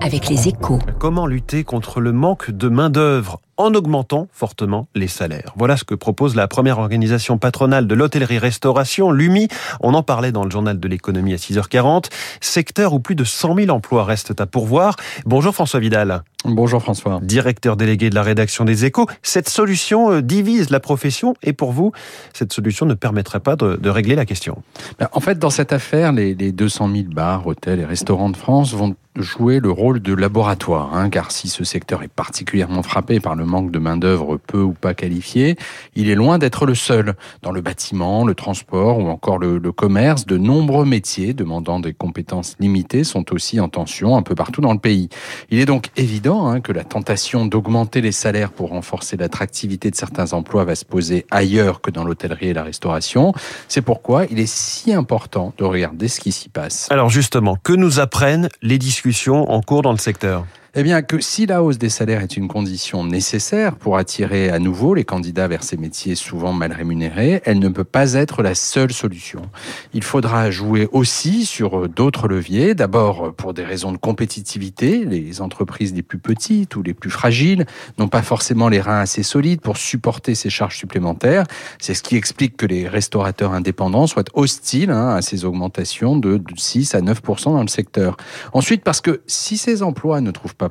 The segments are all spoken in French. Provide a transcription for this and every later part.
Avec les échos. Comment lutter contre le manque de main-d'œuvre? En augmentant fortement les salaires Voilà ce que propose la première organisation patronale de l'hôtellerie-restauration, l'UMI. On en parlait dans le journal de l'économie à 6h40. Secteur où plus de 100 000 emplois restent à pourvoir. Bonjour François Vidal. Bonjour François. Directeur délégué de la rédaction des échos. Cette solution euh, divise la profession et pour vous, cette solution ne permettrait pas de, de régler la question ben, En fait, dans cette affaire, les, les 200 000 bars, hôtels et restaurants de France vont jouer le rôle de laboratoire, hein, car si ce secteur est particulièrement frappé par le manque de main-d'œuvre peu ou pas qualifiée, il est loin d'être le seul. Dans le bâtiment, le transport ou encore le, commerce, de nombreux métiers demandant des compétences limitées sont aussi en tension un peu partout dans le pays. Il est donc évident hein, que la tentation d'augmenter les salaires pour renforcer l'attractivité de certains emplois va se poser ailleurs que dans l'hôtellerie et la restauration. C'est pourquoi il est si important de regarder ce qui s'y passe. Alors justement, que nous apprennent les discussions en cours dans le secteur eh bien, que si la hausse des salaires est une condition nécessaire pour attirer à nouveau les candidats vers ces métiers souvent mal rémunérés, elle ne peut pas être la seule solution. Il faudra jouer aussi sur d'autres leviers. D'abord, pour des raisons de compétitivité, les entreprises les plus petites ou les plus fragiles n'ont pas forcément les reins assez solides pour supporter ces charges supplémentaires. C'est ce qui explique que les restaurateurs indépendants soient hostiles hein, à ces augmentations de 6 à 9 dans le secteur. Ensuite, parce que si ces emplois ne trouvent pas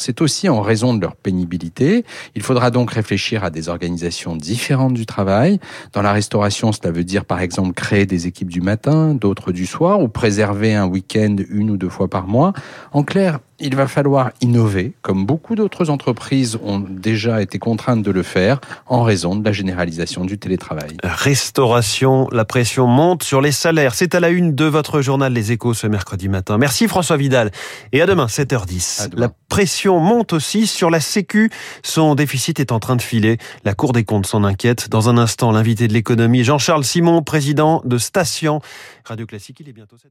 c'est aussi en raison de leur pénibilité. Il faudra donc réfléchir à des organisations différentes du travail. Dans la restauration, cela veut dire par exemple créer des équipes du matin, d'autres du soir, ou préserver un week-end une ou deux fois par mois. En clair, il va falloir innover, comme beaucoup d'autres entreprises ont déjà été contraintes de le faire, en raison de la généralisation du télétravail. Restauration, la pression monte sur les salaires. C'est à la une de votre journal Les Échos ce mercredi matin. Merci François Vidal. Et à demain, 7h10. À demain. La pression monte aussi sur la Sécu. Son déficit est en train de filer. La Cour des comptes s'en inquiète. Dans un instant, l'invité de l'économie, Jean-Charles Simon, président de Station. Radio Classique, il est bientôt 7h.